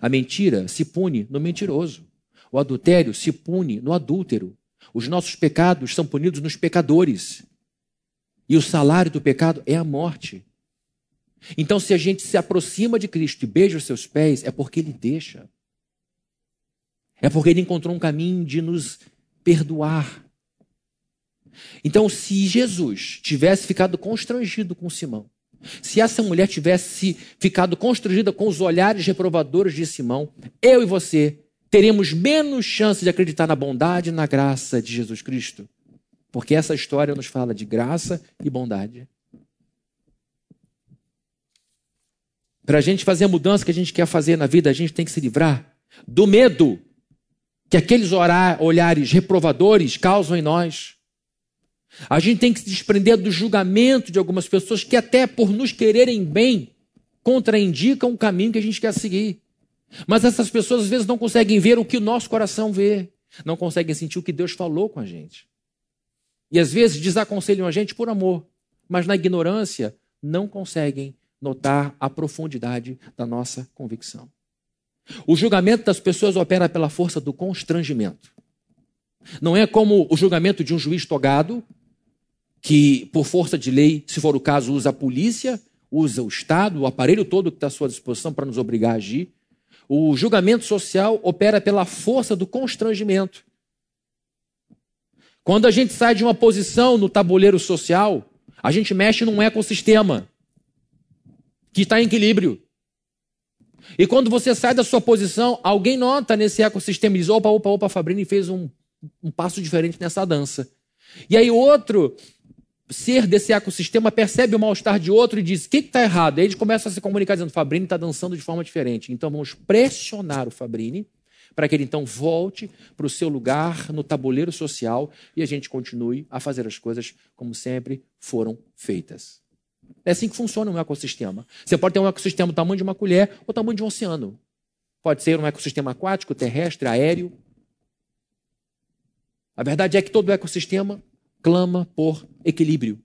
A mentira se pune no mentiroso. O adultério se pune no adúltero. Os nossos pecados são punidos nos pecadores. E o salário do pecado é a morte. Então, se a gente se aproxima de Cristo e beija os seus pés, é porque Ele deixa. É porque Ele encontrou um caminho de nos perdoar. Então, se Jesus tivesse ficado constrangido com Simão, se essa mulher tivesse ficado constrangida com os olhares reprovadores de Simão, eu e você teremos menos chance de acreditar na bondade e na graça de Jesus Cristo. Porque essa história nos fala de graça e bondade. Para a gente fazer a mudança que a gente quer fazer na vida, a gente tem que se livrar do medo que aqueles olhares reprovadores causam em nós. A gente tem que se desprender do julgamento de algumas pessoas que, até por nos quererem bem, contraindicam o caminho que a gente quer seguir. Mas essas pessoas às vezes não conseguem ver o que o nosso coração vê, não conseguem sentir o que Deus falou com a gente. E às vezes desaconselham a gente por amor, mas na ignorância não conseguem notar a profundidade da nossa convicção. O julgamento das pessoas opera pela força do constrangimento. Não é como o julgamento de um juiz togado, que, por força de lei, se for o caso, usa a polícia, usa o Estado, o aparelho todo que está à sua disposição para nos obrigar a agir. O julgamento social opera pela força do constrangimento. Quando a gente sai de uma posição no tabuleiro social, a gente mexe num ecossistema que está em equilíbrio. E quando você sai da sua posição, alguém nota nesse ecossistema e diz: opa, opa, opa, Fabrini fez um, um passo diferente nessa dança. E aí outro ser desse ecossistema percebe o mal-estar de outro e diz: o que está errado? E aí eles começam a se comunicar dizendo: Fabrini está dançando de forma diferente. Então vamos pressionar o Fabrini para que ele então volte para o seu lugar no tabuleiro social e a gente continue a fazer as coisas como sempre foram feitas. É assim que funciona um ecossistema. Você pode ter um ecossistema do tamanho de uma colher ou do tamanho de um oceano. Pode ser um ecossistema aquático, terrestre, aéreo. A verdade é que todo ecossistema clama por equilíbrio.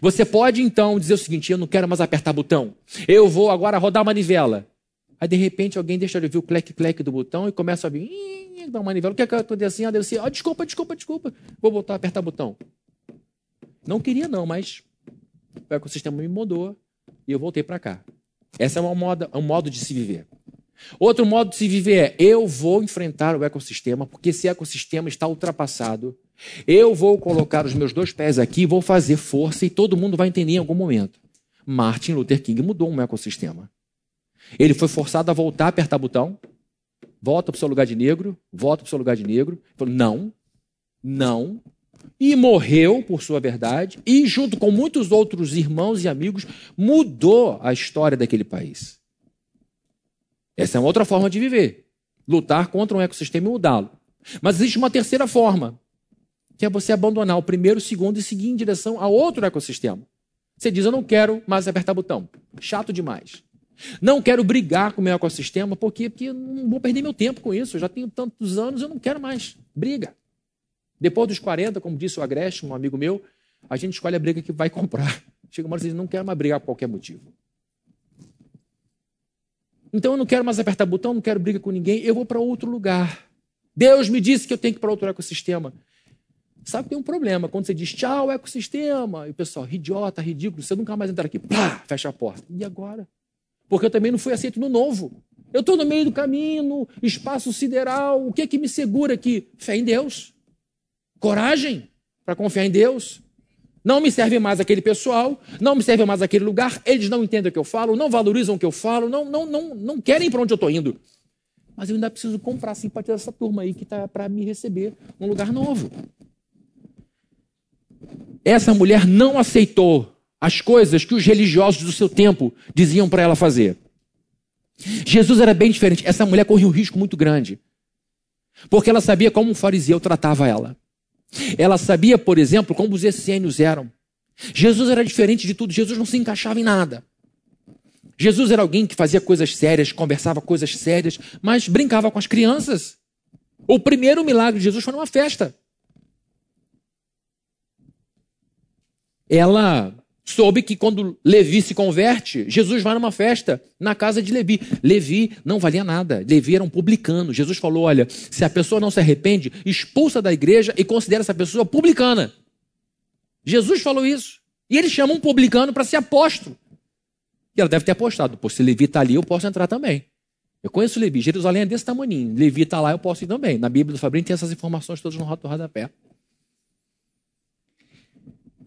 Você pode então dizer o seguinte: eu não quero mais apertar botão, eu vou agora rodar a manivela. Aí de repente alguém deixa de ouvir o clec-clec do botão e começa a vir, uma manivela. O que é que eu estou assim? Ah, desculpa, desculpa, desculpa, vou voltar a apertar botão. Não queria não, mas o ecossistema me mudou e eu voltei para cá. Esse é uma moda, um modo de se viver. Outro modo de se viver é: eu vou enfrentar o ecossistema, porque esse ecossistema está ultrapassado. Eu vou colocar os meus dois pés aqui, vou fazer força e todo mundo vai entender em algum momento. Martin Luther King mudou um ecossistema. Ele foi forçado a voltar, apertar botão, volta para o seu lugar de negro, volta para o seu lugar de negro. Ele falou: não, não. E morreu por sua verdade, e junto com muitos outros irmãos e amigos, mudou a história daquele país. Essa é uma outra forma de viver. Lutar contra um ecossistema e mudá-lo. Mas existe uma terceira forma, que é você abandonar o primeiro, o segundo e seguir em direção a outro ecossistema. Você diz: Eu não quero mais apertar botão. Chato demais. Não quero brigar com o meu ecossistema? Porque eu não vou perder meu tempo com isso. Eu já tenho tantos anos, eu não quero mais. Briga. Depois dos 40, como disse o Agreste, um amigo meu, a gente escolhe a briga que vai comprar. <laughs> Chega uma hora e diz, não quero mais brigar por qualquer motivo. Então eu não quero mais apertar botão, não quero briga com ninguém, eu vou para outro lugar. Deus me disse que eu tenho que ir para outro ecossistema. Sabe que tem um problema. Quando você diz tchau, ecossistema, e o pessoal, idiota, ridículo, você nunca mais entra aqui, pá, fecha a porta. E agora? Porque eu também não fui aceito no novo. Eu estou no meio do caminho, espaço sideral. O que é que me segura aqui? Fé em Deus. Coragem para confiar em Deus. Não me serve mais aquele pessoal, não me serve mais aquele lugar, eles não entendem o que eu falo, não valorizam o que eu falo, não, não, não, não querem para onde eu estou indo. Mas eu ainda preciso comprar a simpatia dessa turma aí que está para me receber num lugar novo. Essa mulher não aceitou as coisas que os religiosos do seu tempo diziam para ela fazer. Jesus era bem diferente. Essa mulher corria um risco muito grande. Porque ela sabia como um fariseu tratava ela. Ela sabia, por exemplo, como os essênios eram. Jesus era diferente de tudo. Jesus não se encaixava em nada. Jesus era alguém que fazia coisas sérias, conversava coisas sérias, mas brincava com as crianças. O primeiro milagre de Jesus foi numa festa. Ela soube que quando Levi se converte, Jesus vai numa festa na casa de Levi. Levi não valia nada. Levi era um publicano. Jesus falou: olha, se a pessoa não se arrepende, expulsa da igreja e considera essa pessoa publicana. Jesus falou isso. E ele chama um publicano para ser apóstolo. E ela deve ter apostado. Pô, se Levi está ali, eu posso entrar também. Eu conheço Levi. Jerusalém é desse tamanho. Levi está lá, eu posso ir também. Na Bíblia do Fabrício tem essas informações todas no rodapé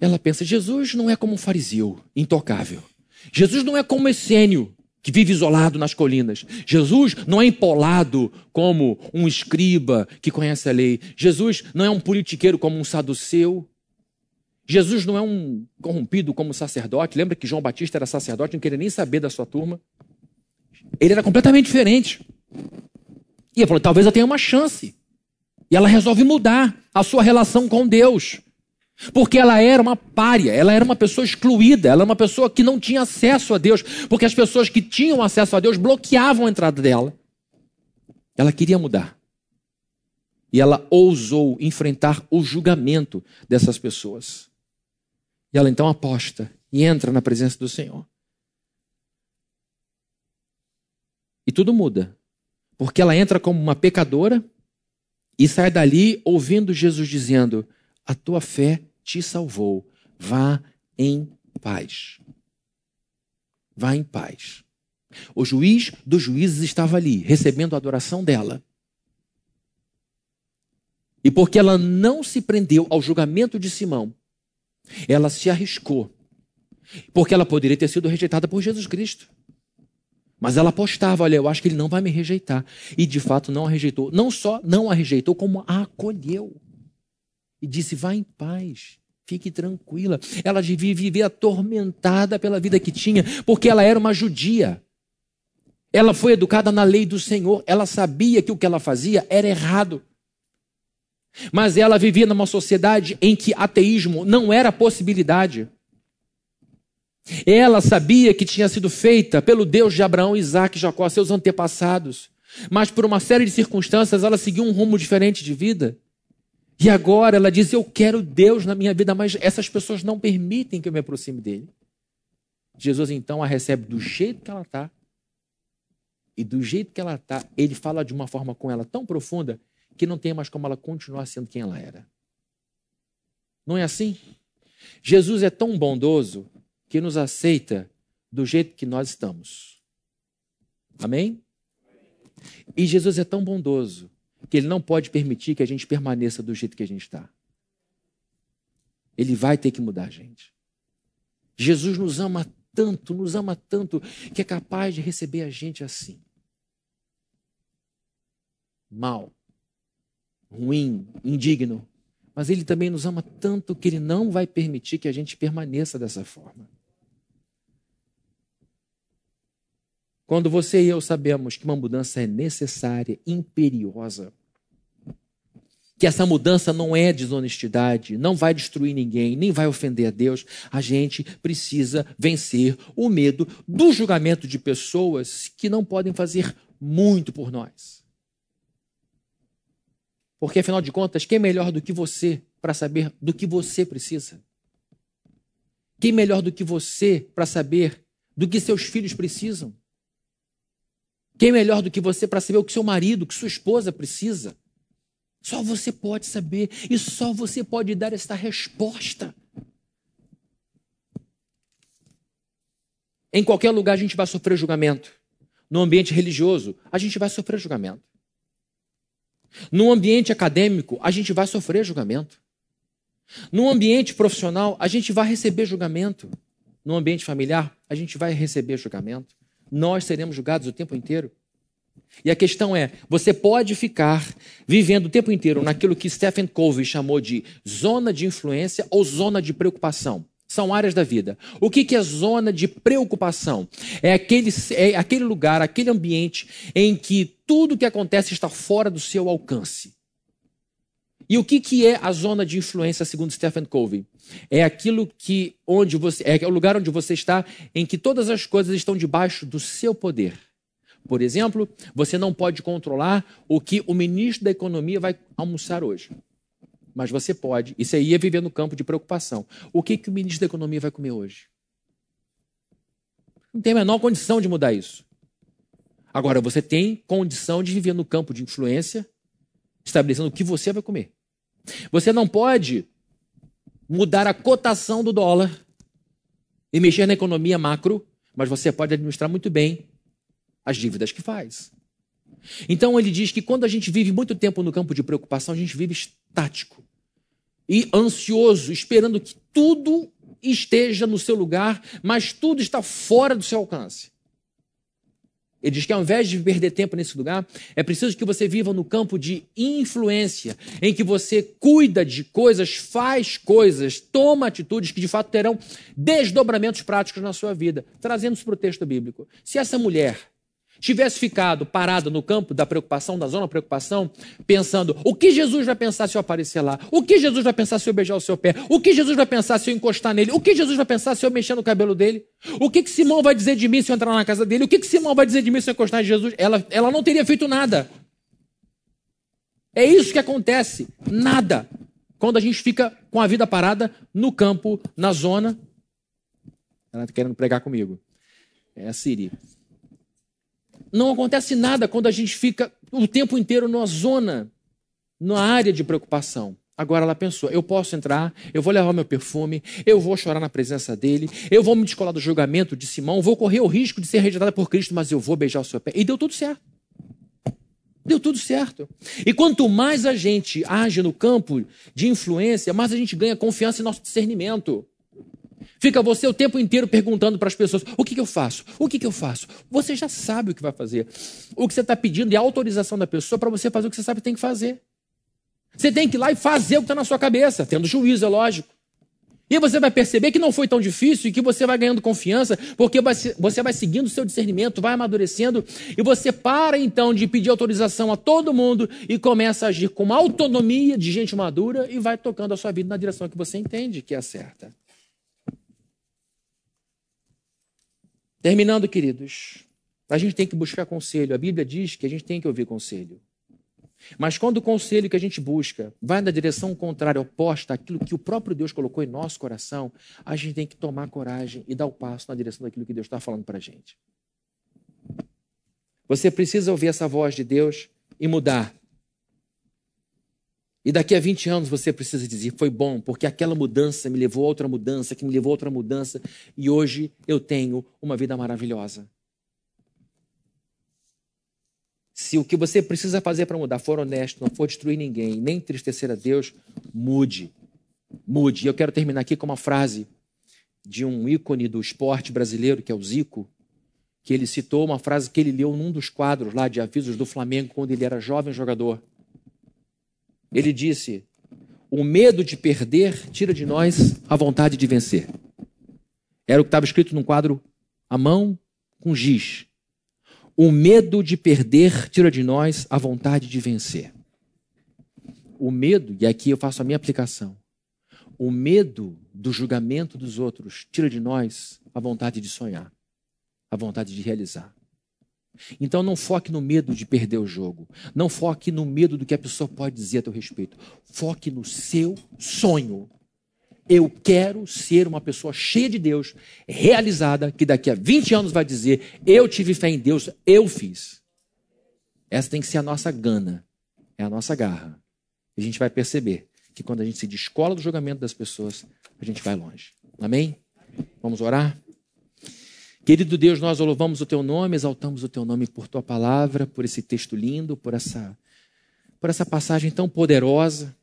ela pensa: Jesus não é como um fariseu, intocável. Jesus não é como essênio, que vive isolado nas colinas. Jesus não é empolado como um escriba que conhece a lei. Jesus não é um politiqueiro como um saduceu. Jesus não é um corrompido como um sacerdote. Lembra que João Batista era sacerdote, não queria nem saber da sua turma. Ele era completamente diferente. E ela falou: talvez eu tenha uma chance. E ela resolve mudar a sua relação com Deus. Porque ela era uma pária, ela era uma pessoa excluída, ela era uma pessoa que não tinha acesso a Deus, porque as pessoas que tinham acesso a Deus bloqueavam a entrada dela. Ela queria mudar. E ela ousou enfrentar o julgamento dessas pessoas. E ela então aposta e entra na presença do Senhor. E tudo muda. Porque ela entra como uma pecadora e sai dali ouvindo Jesus dizendo: a tua fé te salvou. Vá em paz. Vá em paz. O juiz dos juízes estava ali, recebendo a adoração dela. E porque ela não se prendeu ao julgamento de Simão, ela se arriscou. Porque ela poderia ter sido rejeitada por Jesus Cristo. Mas ela apostava, olha, eu acho que ele não vai me rejeitar. E de fato não a rejeitou. Não só não a rejeitou, como a acolheu e disse: Vá em paz. Fique tranquila. Ela devia viver atormentada pela vida que tinha, porque ela era uma judia. Ela foi educada na lei do Senhor. Ela sabia que o que ela fazia era errado. Mas ela vivia numa sociedade em que ateísmo não era possibilidade. Ela sabia que tinha sido feita pelo Deus de Abraão, Isaac e Jacó, seus antepassados. Mas por uma série de circunstâncias ela seguiu um rumo diferente de vida. E agora ela diz: Eu quero Deus na minha vida, mas essas pessoas não permitem que eu me aproxime dele. Jesus então a recebe do jeito que ela está. E do jeito que ela está, ele fala de uma forma com ela tão profunda que não tem mais como ela continuar sendo quem ela era. Não é assim? Jesus é tão bondoso que nos aceita do jeito que nós estamos. Amém? E Jesus é tão bondoso que ele não pode permitir que a gente permaneça do jeito que a gente está. Ele vai ter que mudar a gente. Jesus nos ama tanto, nos ama tanto, que é capaz de receber a gente assim. Mal, ruim, indigno. Mas ele também nos ama tanto que ele não vai permitir que a gente permaneça dessa forma. Quando você e eu sabemos que uma mudança é necessária, imperiosa, que essa mudança não é desonestidade, não vai destruir ninguém, nem vai ofender a Deus, a gente precisa vencer o medo do julgamento de pessoas que não podem fazer muito por nós. Porque afinal de contas, quem é melhor do que você para saber do que você precisa? Quem é melhor do que você para saber do que seus filhos precisam? Quem é melhor do que você para saber o que seu marido, que sua esposa precisa? Só você pode saber e só você pode dar esta resposta. Em qualquer lugar a gente vai sofrer julgamento. No ambiente religioso, a gente vai sofrer julgamento. No ambiente acadêmico, a gente vai sofrer julgamento. No ambiente profissional, a gente vai receber julgamento. No ambiente familiar, a gente vai receber julgamento. Nós seremos julgados o tempo inteiro. E a questão é: você pode ficar vivendo o tempo inteiro naquilo que Stephen Covey chamou de zona de influência ou zona de preocupação. São áreas da vida. O que é zona de preocupação? É aquele, é aquele lugar, aquele ambiente em que tudo que acontece está fora do seu alcance. E o que, que é a zona de influência, segundo Stephen Covey? É aquilo que onde você é o lugar onde você está, em que todas as coisas estão debaixo do seu poder. Por exemplo, você não pode controlar o que o ministro da Economia vai almoçar hoje. Mas você pode. Isso aí é viver no campo de preocupação. O que, que o ministro da Economia vai comer hoje? Não tem a menor condição de mudar isso. Agora, você tem condição de viver no campo de influência, estabelecendo o que você vai comer. Você não pode mudar a cotação do dólar e mexer na economia macro, mas você pode administrar muito bem as dívidas que faz. Então ele diz que quando a gente vive muito tempo no campo de preocupação, a gente vive estático e ansioso, esperando que tudo esteja no seu lugar, mas tudo está fora do seu alcance. Ele diz que ao invés de perder tempo nesse lugar, é preciso que você viva no campo de influência, em que você cuida de coisas, faz coisas, toma atitudes que de fato terão desdobramentos práticos na sua vida. Trazendo isso para o texto bíblico. Se essa mulher tivesse ficado parado no campo da preocupação, da zona da preocupação, pensando o que Jesus vai pensar se eu aparecer lá, o que Jesus vai pensar se eu beijar o seu pé, o que Jesus vai pensar se eu encostar nele, o que Jesus vai pensar se eu mexer no cabelo dele, o que, que Simão vai dizer de mim se eu entrar na casa dele, o que, que Simão vai dizer de mim se eu encostar em Jesus, ela, ela não teria feito nada. É isso que acontece, nada. Quando a gente fica com a vida parada no campo, na zona. Ela está querendo pregar comigo. É a Siri. Não acontece nada quando a gente fica o tempo inteiro numa zona, numa área de preocupação. Agora ela pensou: eu posso entrar, eu vou levar meu perfume, eu vou chorar na presença dele, eu vou me descolar do julgamento de Simão, vou correr o risco de ser rejeitada por Cristo, mas eu vou beijar o seu pé. E deu tudo certo. Deu tudo certo. E quanto mais a gente age no campo de influência, mais a gente ganha confiança em nosso discernimento. Fica você o tempo inteiro perguntando para as pessoas: o que, que eu faço? O que, que eu faço? Você já sabe o que vai fazer. O que você está pedindo é autorização da pessoa para você fazer o que você sabe que tem que fazer. Você tem que ir lá e fazer o que está na sua cabeça, tendo juízo, é lógico. E você vai perceber que não foi tão difícil e que você vai ganhando confiança, porque você vai seguindo o seu discernimento, vai amadurecendo, e você para então de pedir autorização a todo mundo e começa a agir com uma autonomia de gente madura e vai tocando a sua vida na direção que você entende que é certa. Terminando, queridos, a gente tem que buscar conselho. A Bíblia diz que a gente tem que ouvir conselho. Mas quando o conselho que a gente busca vai na direção contrária, oposta àquilo que o próprio Deus colocou em nosso coração, a gente tem que tomar coragem e dar o passo na direção daquilo que Deus está falando para a gente. Você precisa ouvir essa voz de Deus e mudar. E daqui a 20 anos você precisa dizer: foi bom, porque aquela mudança me levou a outra mudança, que me levou a outra mudança, e hoje eu tenho uma vida maravilhosa. Se o que você precisa fazer para mudar for honesto, não for destruir ninguém, nem entristecer a Deus, mude. Mude. E eu quero terminar aqui com uma frase de um ícone do esporte brasileiro, que é o Zico, que ele citou uma frase que ele leu num dos quadros lá de avisos do Flamengo quando ele era jovem jogador. Ele disse: O medo de perder tira de nós a vontade de vencer. Era o que estava escrito num quadro à mão com giz. O medo de perder tira de nós a vontade de vencer. O medo, e aqui eu faço a minha aplicação, o medo do julgamento dos outros tira de nós a vontade de sonhar, a vontade de realizar. Então não foque no medo de perder o jogo. Não foque no medo do que a pessoa pode dizer a teu respeito. Foque no seu sonho. Eu quero ser uma pessoa cheia de Deus, realizada, que daqui a 20 anos vai dizer: Eu tive fé em Deus, eu fiz. Essa tem que ser a nossa gana, é a nossa garra. E a gente vai perceber que quando a gente se descola do julgamento das pessoas, a gente vai longe. Amém? Vamos orar? Querido Deus, nós louvamos o teu nome, exaltamos o teu nome por tua palavra, por esse texto lindo, por essa, por essa passagem tão poderosa.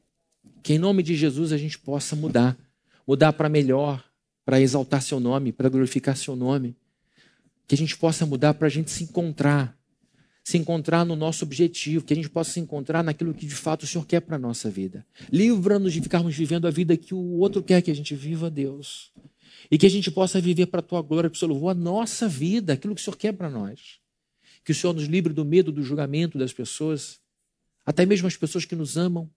Que em nome de Jesus a gente possa mudar, mudar para melhor, para exaltar seu nome, para glorificar seu nome. Que a gente possa mudar para a gente se encontrar, se encontrar no nosso objetivo, que a gente possa se encontrar naquilo que de fato o Senhor quer para a nossa vida. Livra-nos de ficarmos vivendo a vida que o outro quer que a gente viva, Deus. E que a gente possa viver para a tua glória, para o seu louvor, a nossa vida, aquilo que o Senhor quer para nós. Que o Senhor nos livre do medo, do julgamento das pessoas, até mesmo as pessoas que nos amam.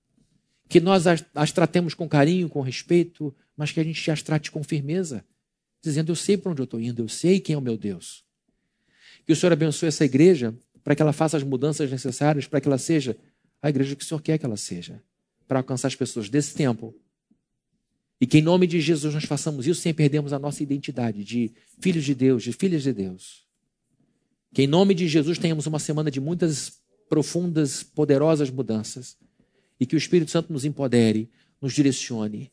Que nós as, as tratemos com carinho, com respeito, mas que a gente as trate com firmeza, dizendo: Eu sei para onde eu estou indo, eu sei quem é o meu Deus. Que o Senhor abençoe essa igreja para que ela faça as mudanças necessárias, para que ela seja a igreja que o Senhor quer que ela seja, para alcançar as pessoas desse tempo e que em nome de Jesus nós façamos isso sem perdermos a nossa identidade de filhos de Deus, de filhas de Deus. Que em nome de Jesus tenhamos uma semana de muitas profundas, poderosas mudanças. E que o Espírito Santo nos empodere, nos direcione.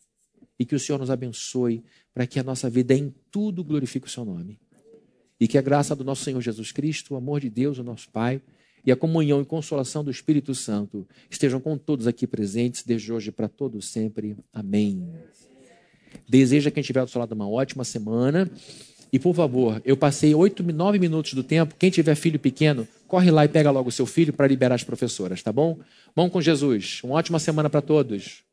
E que o Senhor nos abençoe para que a nossa vida em tudo glorifique o seu nome. E que a graça do nosso Senhor Jesus Cristo, o amor de Deus, o nosso Pai, e a comunhão e consolação do Espírito Santo estejam com todos aqui presentes, desde hoje para todos sempre. Amém. Deseja quem estiver do seu lado uma ótima semana. E por favor, eu passei oito, nove minutos do tempo. Quem tiver filho pequeno, corre lá e pega logo o seu filho para liberar as professoras, tá bom? Vamos com Jesus. Uma ótima semana para todos.